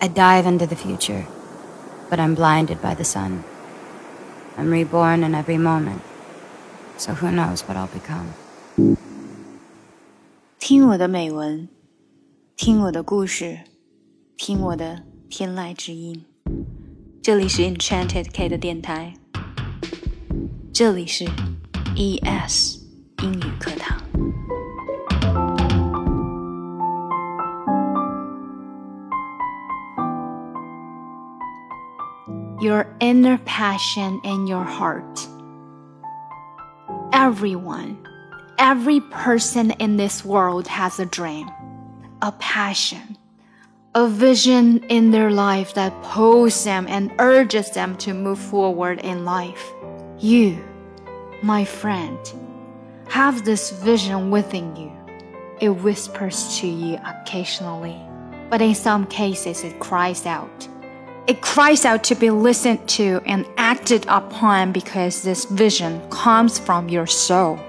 I dive into the future, but I'm blinded by the sun. I'm reborn in every moment, so who knows what I'll become. 听我的美文，听我的故事，听我的天籁之音。这里是 Enchanted K 的电台，这里是 ES 英语课堂。 your inner passion in your heart. Everyone, every person in this world has a dream, a passion, a vision in their life that pulls them and urges them to move forward in life. You, my friend, have this vision within you. It whispers to you occasionally, but in some cases it cries out. It cries out to be listened to and acted upon because this vision comes from your soul.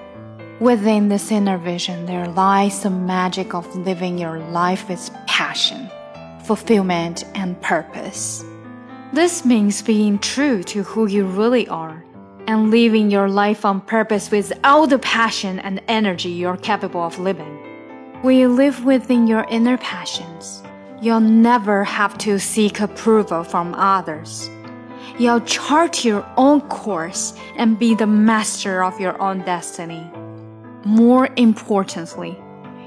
Within this inner vision, there lies the magic of living your life with passion, fulfillment, and purpose. This means being true to who you really are and living your life on purpose with all the passion and energy you're capable of living. When you live within your inner passions, You'll never have to seek approval from others. You'll chart your own course and be the master of your own destiny. More importantly,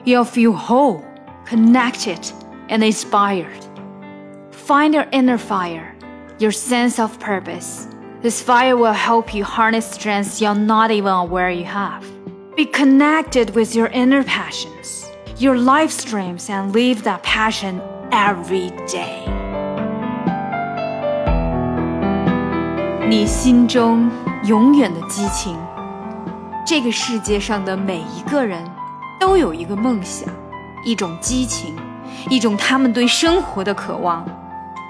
you'll feel whole, connected, and inspired. Find your inner fire, your sense of purpose. This fire will help you harness strengths you're not even aware you have. Be connected with your inner passions, your life streams, and live that passion every day。你心中永远的激情。这个世界上的每一个人都有一个梦想，一种激情，一种他们对生活的渴望。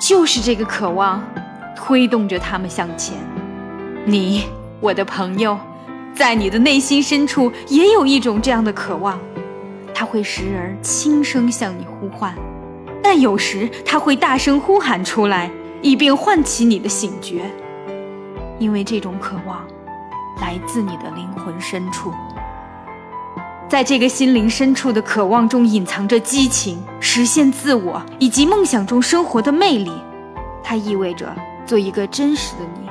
就是这个渴望，推动着他们向前。你，我的朋友，在你的内心深处也有一种这样的渴望，它会时而轻声向你呼唤。但有时他会大声呼喊出来，以便唤起你的醒觉，因为这种渴望来自你的灵魂深处。在这个心灵深处的渴望中，隐藏着激情、实现自我以及梦想中生活的魅力。它意味着做一个真实的你，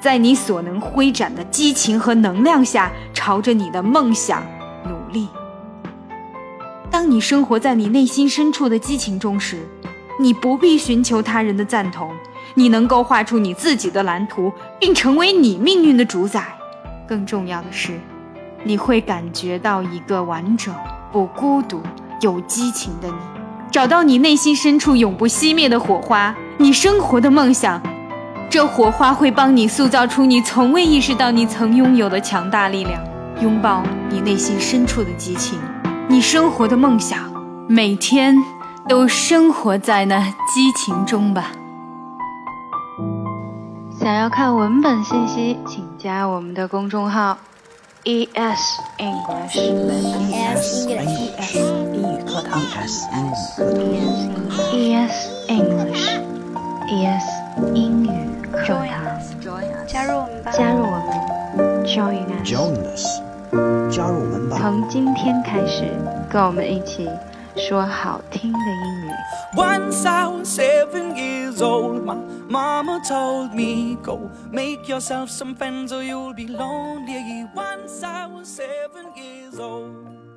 在你所能挥展的激情和能量下，朝着你的梦想努力。当你生活在你内心深处的激情中时，你不必寻求他人的赞同，你能够画出你自己的蓝图，并成为你命运的主宰。更重要的是，你会感觉到一个完整、不孤独、有激情的你，找到你内心深处永不熄灭的火花，你生活的梦想。这火花会帮你塑造出你从未意识到你曾拥有的强大力量。拥抱你内心深处的激情。你生活的梦想，每天都生活在那激情中吧。想要看文本信息，请加我们的公众号 E S English E S English 英语课堂 E S English E S 英语课堂，加入我们吧，加入我们，Join us。加入我们吧！从今天开始，跟我们一起说好听的英语。Once I was seven years old, my mama told me, Go make yourself some friends or you'll be lonely. Once I was seven years old.